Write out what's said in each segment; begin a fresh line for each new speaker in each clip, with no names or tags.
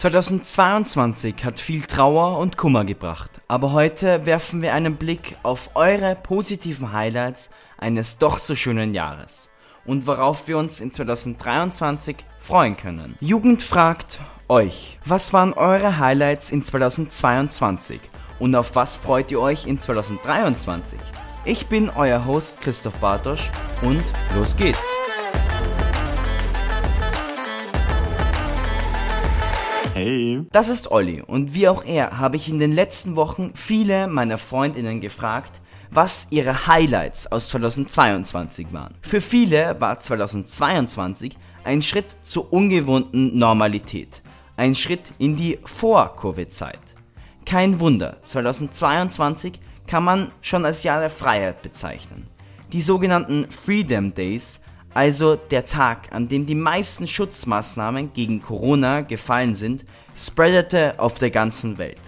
2022 hat viel Trauer und Kummer gebracht, aber heute werfen wir einen Blick auf eure positiven Highlights eines doch so schönen Jahres und worauf wir uns in 2023 freuen können. Jugend fragt euch, was waren eure Highlights in 2022 und auf was freut ihr euch in 2023? Ich bin euer Host Christoph Bartosch und los geht's!
Hey.
Das ist Olli und wie auch er habe ich in den letzten Wochen viele meiner Freundinnen gefragt, was ihre Highlights aus 2022 waren. Für viele war 2022 ein Schritt zur ungewohnten Normalität, ein Schritt in die Vor-Covid-Zeit. Kein Wunder, 2022 kann man schon als Jahr der Freiheit bezeichnen. Die sogenannten Freedom Days also der Tag, an dem die meisten Schutzmaßnahmen gegen Corona gefallen sind, spreadete auf der ganzen Welt.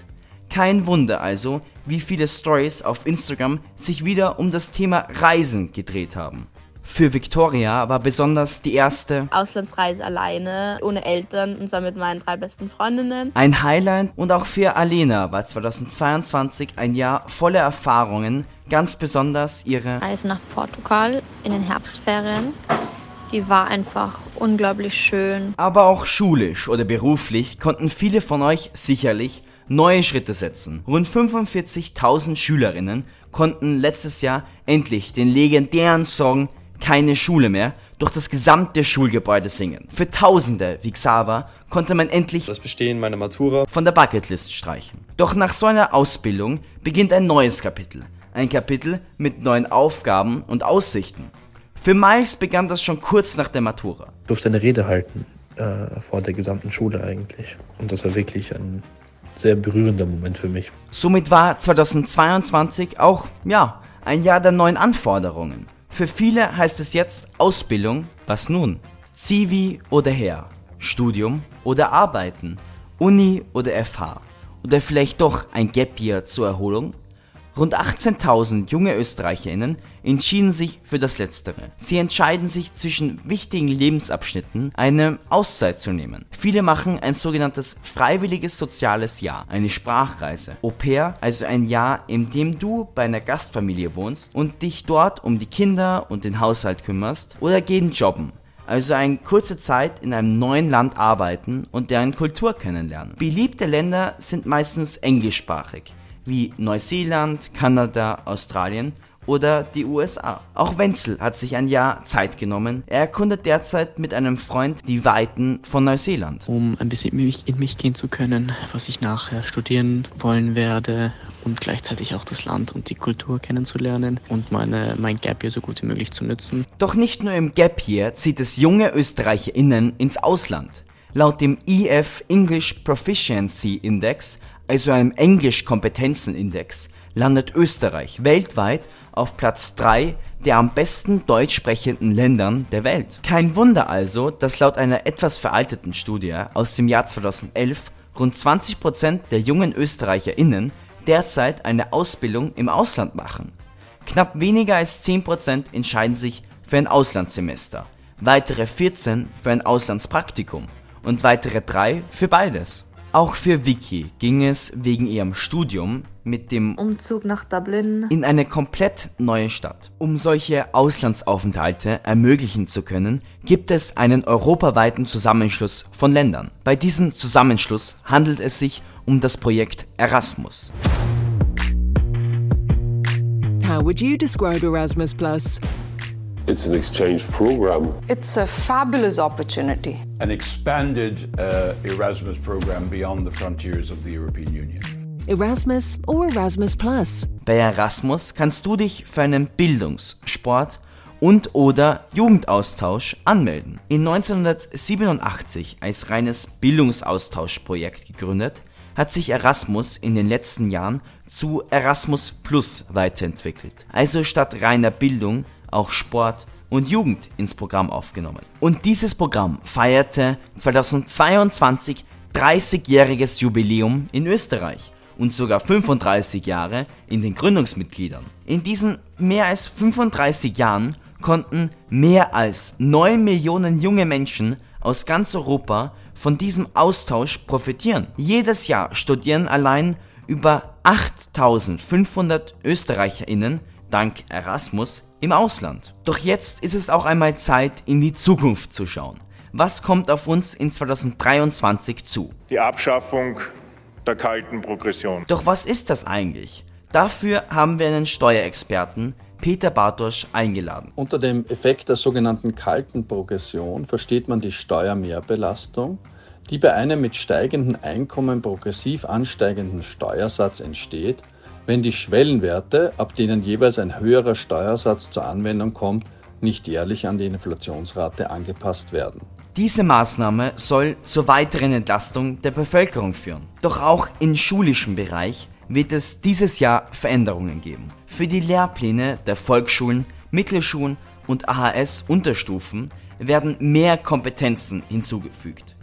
Kein Wunder also, wie viele Stories auf Instagram sich wieder um das Thema Reisen gedreht haben. Für Victoria war besonders die erste
Auslandsreise alleine, ohne Eltern und zwar mit meinen drei besten Freundinnen.
Ein Highlight und auch für Alena war 2022 ein Jahr voller Erfahrungen, ganz besonders ihre
Reise nach Portugal in den Herbstferien. Die war einfach unglaublich schön.
Aber auch schulisch oder beruflich konnten viele von euch sicherlich neue Schritte setzen. Rund 45.000 Schülerinnen konnten letztes Jahr endlich den legendären Song keine Schule mehr durch das gesamte Schulgebäude singen. Für Tausende wie Xaver konnte man endlich
das Bestehen meiner Matura
von der Bucketlist streichen. Doch nach so einer Ausbildung beginnt ein neues Kapitel. Ein Kapitel mit neuen Aufgaben und Aussichten. Für Miles begann das schon kurz nach der Matura.
Ich durfte eine Rede halten äh, vor der gesamten Schule eigentlich. Und das war wirklich ein sehr berührender Moment für mich.
Somit war 2022 auch, ja, ein Jahr der neuen Anforderungen. Für viele heißt es jetzt Ausbildung, was nun? Zivi oder Her, Studium oder Arbeiten, Uni oder FH oder vielleicht doch ein Gap Year zur Erholung? Rund 18.000 junge ÖsterreicherInnen entschieden sich für das Letztere. Sie entscheiden sich zwischen wichtigen Lebensabschnitten eine Auszeit zu nehmen. Viele machen ein sogenanntes freiwilliges soziales Jahr, eine Sprachreise. Au pair, also ein Jahr, in dem du bei einer Gastfamilie wohnst und dich dort um die Kinder und den Haushalt kümmerst oder gehen jobben also eine kurze Zeit in einem neuen Land arbeiten und deren Kultur kennenlernen. Beliebte Länder sind meistens englischsprachig wie Neuseeland, Kanada, Australien oder die USA. Auch Wenzel hat sich ein Jahr Zeit genommen. Er erkundet derzeit mit einem Freund die Weiten von Neuseeland.
Um ein bisschen in mich gehen zu können, was ich nachher studieren wollen werde und gleichzeitig auch das Land und die Kultur kennenzulernen und meine, mein Gap Year so gut wie möglich zu nutzen.
Doch nicht nur im Gap Year zieht es junge ÖsterreicherInnen ins Ausland. Laut dem EF English Proficiency Index also einem Englisch-Kompetenzen-Index, landet Österreich weltweit auf Platz 3 der am besten deutsch sprechenden Ländern der Welt. Kein Wunder also, dass laut einer etwas veralteten Studie aus dem Jahr 2011 rund 20% der jungen ÖsterreicherInnen derzeit eine Ausbildung im Ausland machen. Knapp weniger als 10% entscheiden sich für ein Auslandssemester, weitere 14 für ein Auslandspraktikum und weitere 3 für beides. Auch für Vicky ging es wegen ihrem Studium mit dem
Umzug nach Dublin
in eine komplett neue Stadt. Um solche Auslandsaufenthalte ermöglichen zu können, gibt es einen europaweiten Zusammenschluss von Ländern. Bei diesem Zusammenschluss handelt es sich um das Projekt Erasmus.
How would you describe Erasmus Plus?
It's an exchange program.
It's a fabulous opportunity.
An expanded uh, Erasmus program beyond the frontiers of the European Union.
Erasmus or Erasmus Plus.
Bei Erasmus kannst du dich für einen Bildungs-, Sport- und oder Jugendaustausch anmelden. In 1987 als reines Bildungsaustauschprojekt gegründet, hat sich Erasmus in den letzten Jahren zu Erasmus Plus weiterentwickelt. Also statt reiner Bildung auch Sport und Jugend ins Programm aufgenommen. Und dieses Programm feierte 2022 30-jähriges Jubiläum in Österreich und sogar 35 Jahre in den Gründungsmitgliedern. In diesen mehr als 35 Jahren konnten mehr als 9 Millionen junge Menschen aus ganz Europa von diesem Austausch profitieren. Jedes Jahr studieren allein über 8500 Österreicherinnen dank Erasmus im Ausland. Doch jetzt ist es auch einmal Zeit, in die Zukunft zu schauen. Was kommt auf uns in 2023 zu?
Die Abschaffung der kalten Progression.
Doch was ist das eigentlich? Dafür haben wir einen Steuerexperten, Peter Bartosch, eingeladen.
Unter dem Effekt der sogenannten kalten Progression versteht man die Steuermehrbelastung, die bei einem mit steigendem Einkommen progressiv ansteigenden Steuersatz entsteht, wenn die Schwellenwerte, ab denen jeweils ein höherer Steuersatz zur Anwendung kommt, nicht jährlich an die Inflationsrate angepasst werden.
Diese Maßnahme soll zur weiteren Entlastung der Bevölkerung führen. Doch auch im schulischen Bereich wird es dieses Jahr Veränderungen geben. Für die Lehrpläne der Volksschulen, Mittelschulen und AHS-Unterstufen werden mehr Kompetenzen hinzugefügt.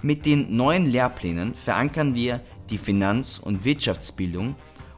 Mit den neuen Lehrplänen verankern wir die Finanz- und Wirtschaftsbildung,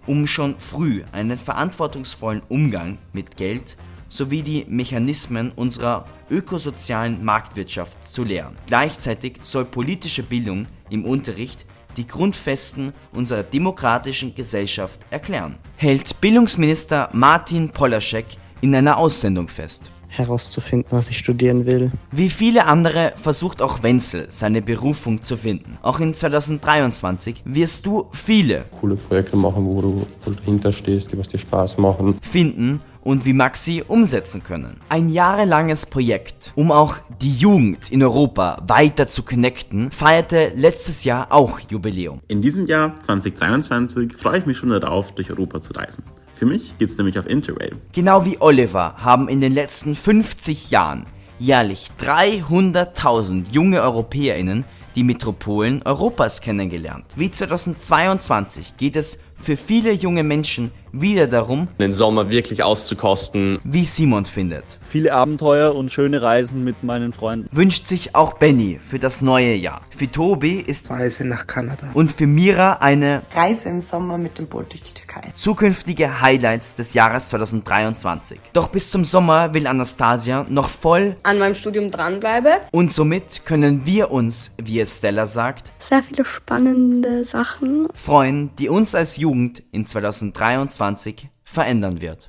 um schon früh einen verantwortungsvollen Umgang mit Geld sowie die Mechanismen unserer ökosozialen Marktwirtschaft zu lehren. Gleichzeitig soll politische Bildung im Unterricht die Grundfesten unserer demokratischen Gesellschaft erklären, hält Bildungsminister Martin Polaschek in einer Aussendung fest
herauszufinden, was ich studieren will.
Wie viele andere versucht auch Wenzel seine Berufung zu finden. Auch in 2023 wirst du viele
coole Projekte machen, wo du dahinter stehst, die was dir Spaß machen.
Finden und wie Maxi umsetzen können. Ein jahrelanges Projekt, um auch die Jugend in Europa weiter zu connecten, feierte letztes Jahr auch Jubiläum.
In diesem Jahr 2023 freue ich mich schon darauf, durch Europa zu reisen. Für mich geht's nämlich auf Interrail.
Genau wie Oliver haben in den letzten 50 Jahren jährlich 300.000 junge EuropäerInnen die Metropolen Europas kennengelernt. Wie 2022 geht es für viele junge Menschen wieder darum,
den Sommer wirklich auszukosten,
wie Simon findet.
Viele Abenteuer und schöne Reisen mit meinen Freunden.
Wünscht sich auch Benny für das neue Jahr. Für Tobi ist
Reise nach Kanada.
Und für Mira eine
Reise im Sommer mit dem Boot durch die Türkei.
Zukünftige Highlights des Jahres 2023. Doch bis zum Sommer will Anastasia noch voll
an meinem Studium dranbleiben.
Und somit können wir uns, wie es Stella sagt,
sehr viele spannende Sachen
freuen, die uns als Jugend in 2023 verändern wird.